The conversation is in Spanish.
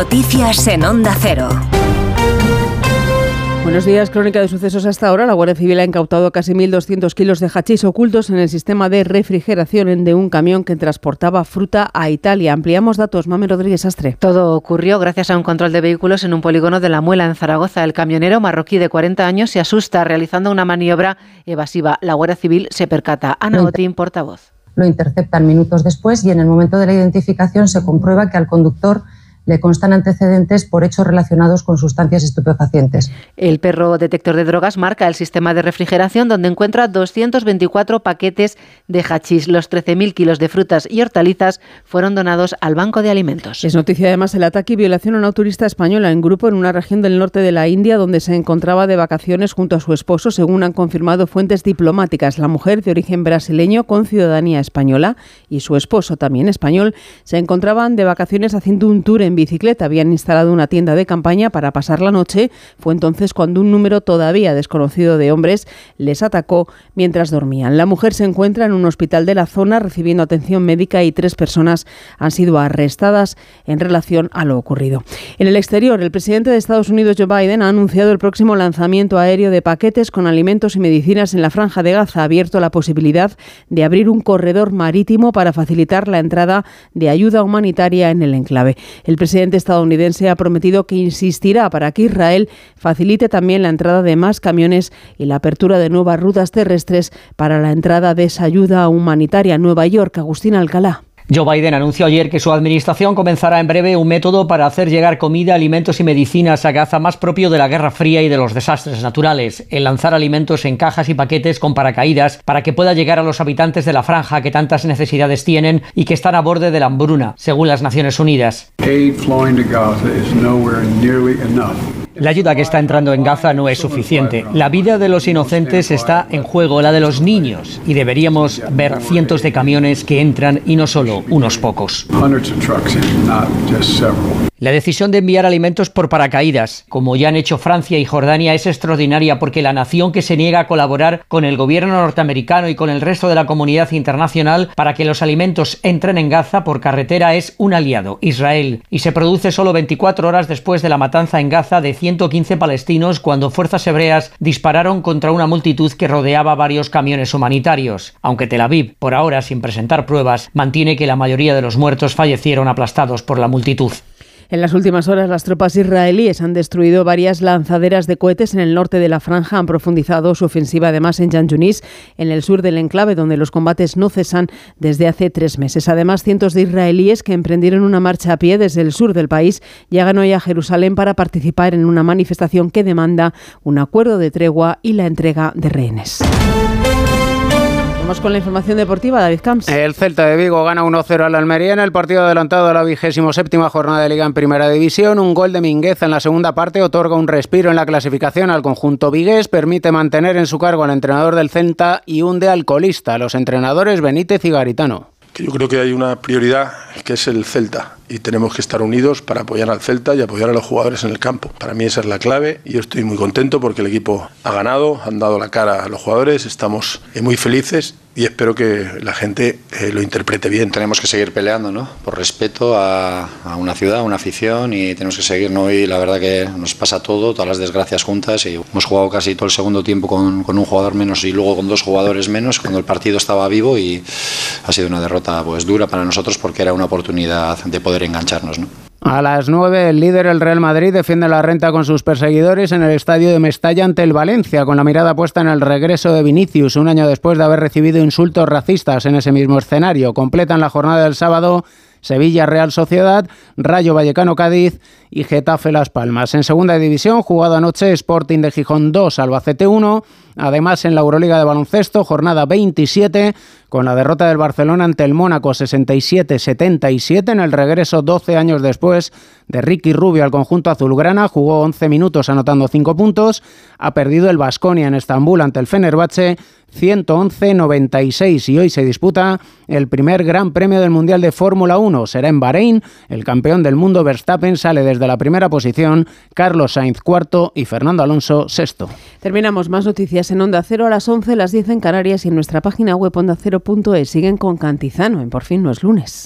Noticias en Onda Cero. Buenos días, crónica de sucesos hasta ahora. La Guardia Civil ha incautado casi 1.200 kilos de hachís ocultos en el sistema de refrigeración de un camión que transportaba fruta a Italia. Ampliamos datos. Mame Rodríguez Astre. Todo ocurrió gracias a un control de vehículos en un polígono de la Muela, en Zaragoza. El camionero marroquí de 40 años se asusta realizando una maniobra evasiva. La Guardia Civil se percata. Ana Otín, portavoz. Lo interceptan minutos después y en el momento de la identificación se comprueba que al conductor le constan antecedentes por hechos relacionados con sustancias estupefacientes. El perro detector de drogas marca el sistema de refrigeración donde encuentra 224 paquetes de hachís. Los 13.000 kilos de frutas y hortalizas fueron donados al Banco de Alimentos. Es noticia además el ataque y violación a una turista española en grupo en una región del norte de la India donde se encontraba de vacaciones junto a su esposo, según han confirmado fuentes diplomáticas. La mujer de origen brasileño con ciudadanía española y su esposo también español se encontraban de vacaciones haciendo un tour en bicicleta. Habían instalado una tienda de campaña para pasar la noche. Fue entonces cuando un número todavía desconocido de hombres les atacó mientras dormían. La mujer se encuentra en un hospital de la zona recibiendo atención médica y tres personas han sido arrestadas en relación a lo ocurrido. En el exterior, el presidente de Estados Unidos, Joe Biden, ha anunciado el próximo lanzamiento aéreo de paquetes con alimentos y medicinas en la franja de Gaza. Abierto la posibilidad de abrir un corredor marítimo para facilitar la entrada de ayuda humanitaria en el enclave. El presidente estadounidense ha prometido que insistirá para que Israel facilite también la entrada de más camiones y la apertura de nuevas rutas terrestres para la entrada de esa ayuda humanitaria. Nueva York, Agustín Alcalá. Joe Biden anunció ayer que su administración comenzará en breve un método para hacer llegar comida, alimentos y medicinas a Gaza más propio de la Guerra Fría y de los desastres naturales, el lanzar alimentos en cajas y paquetes con paracaídas para que pueda llegar a los habitantes de la franja que tantas necesidades tienen y que están a borde de la hambruna, según las Naciones Unidas. La ayuda que está entrando en Gaza no es suficiente. La vida de los inocentes está en juego, la de los niños, y deberíamos ver cientos de camiones que entran y no solo unos pocos. La decisión de enviar alimentos por paracaídas, como ya han hecho Francia y Jordania, es extraordinaria porque la nación que se niega a colaborar con el gobierno norteamericano y con el resto de la comunidad internacional para que los alimentos entren en Gaza por carretera es un aliado, Israel, y se produce solo 24 horas después de la matanza en Gaza de 115 palestinos cuando fuerzas hebreas dispararon contra una multitud que rodeaba varios camiones humanitarios, aunque Tel Aviv, por ahora sin presentar pruebas, mantiene que la mayoría de los muertos fallecieron aplastados por la multitud. En las últimas horas, las tropas israelíes han destruido varias lanzaderas de cohetes en el norte de la franja, han profundizado su ofensiva además en Jan Yunis, en el sur del enclave, donde los combates no cesan desde hace tres meses. Además, cientos de israelíes que emprendieron una marcha a pie desde el sur del país llegan hoy a Jerusalén para participar en una manifestación que demanda un acuerdo de tregua y la entrega de rehenes con la información deportiva, David Camps. El Celta de Vigo gana 1-0 al Almería en el partido adelantado a la vigésimo séptima jornada de Liga en Primera División. Un gol de Minguez en la segunda parte otorga un respiro en la clasificación al conjunto vigués, permite mantener en su cargo al entrenador del Celta y un de alcoholista, los entrenadores Benítez y Garitano. yo creo que hay una prioridad que es el Celta y tenemos que estar unidos para apoyar al Celta y apoyar a los jugadores en el campo. Para mí esa es la clave y yo estoy muy contento porque el equipo ha ganado, han dado la cara a los jugadores, estamos muy felices y espero que la gente eh, lo interprete bien. Tenemos que seguir peleando, ¿no? Por respeto a, una ciudad, a una afición y tenemos que seguir, ¿no? Y la verdad que nos pasa todo, todas las desgracias juntas y hemos jugado casi todo el segundo tiempo con, con un jugador menos y luego con dos jugadores menos cuando el partido estaba vivo y ha sido una derrota pues dura para nosotros porque era una oportunidad de poder engancharnos, ¿no? A las 9, el líder, el Real Madrid, defiende la renta con sus perseguidores en el estadio de Mestalla ante el Valencia, con la mirada puesta en el regreso de Vinicius, un año después de haber recibido insultos racistas en ese mismo escenario. Completan la jornada del sábado Sevilla Real Sociedad, Rayo Vallecano Cádiz y Getafe Las Palmas. En segunda división, jugado anoche Sporting de Gijón 2, Albacete 1. Además, en la Euroliga de baloncesto, jornada 27, con la derrota del Barcelona ante el Mónaco 67-77 en el regreso 12 años después de Ricky Rubio al conjunto azulgrana, jugó 11 minutos anotando 5 puntos, ha perdido el Basconia en Estambul ante el Fenerbahce 111-96 y hoy se disputa el primer Gran Premio del Mundial de Fórmula 1. Será en Bahrein. El campeón del mundo Verstappen sale desde la primera posición, Carlos Sainz cuarto y Fernando Alonso sexto. Terminamos más noticias en Onda Cero a las 11, las 10 en Canarias y en nuestra página web ondacero.es. Siguen con Cantizano en Por fin no es lunes.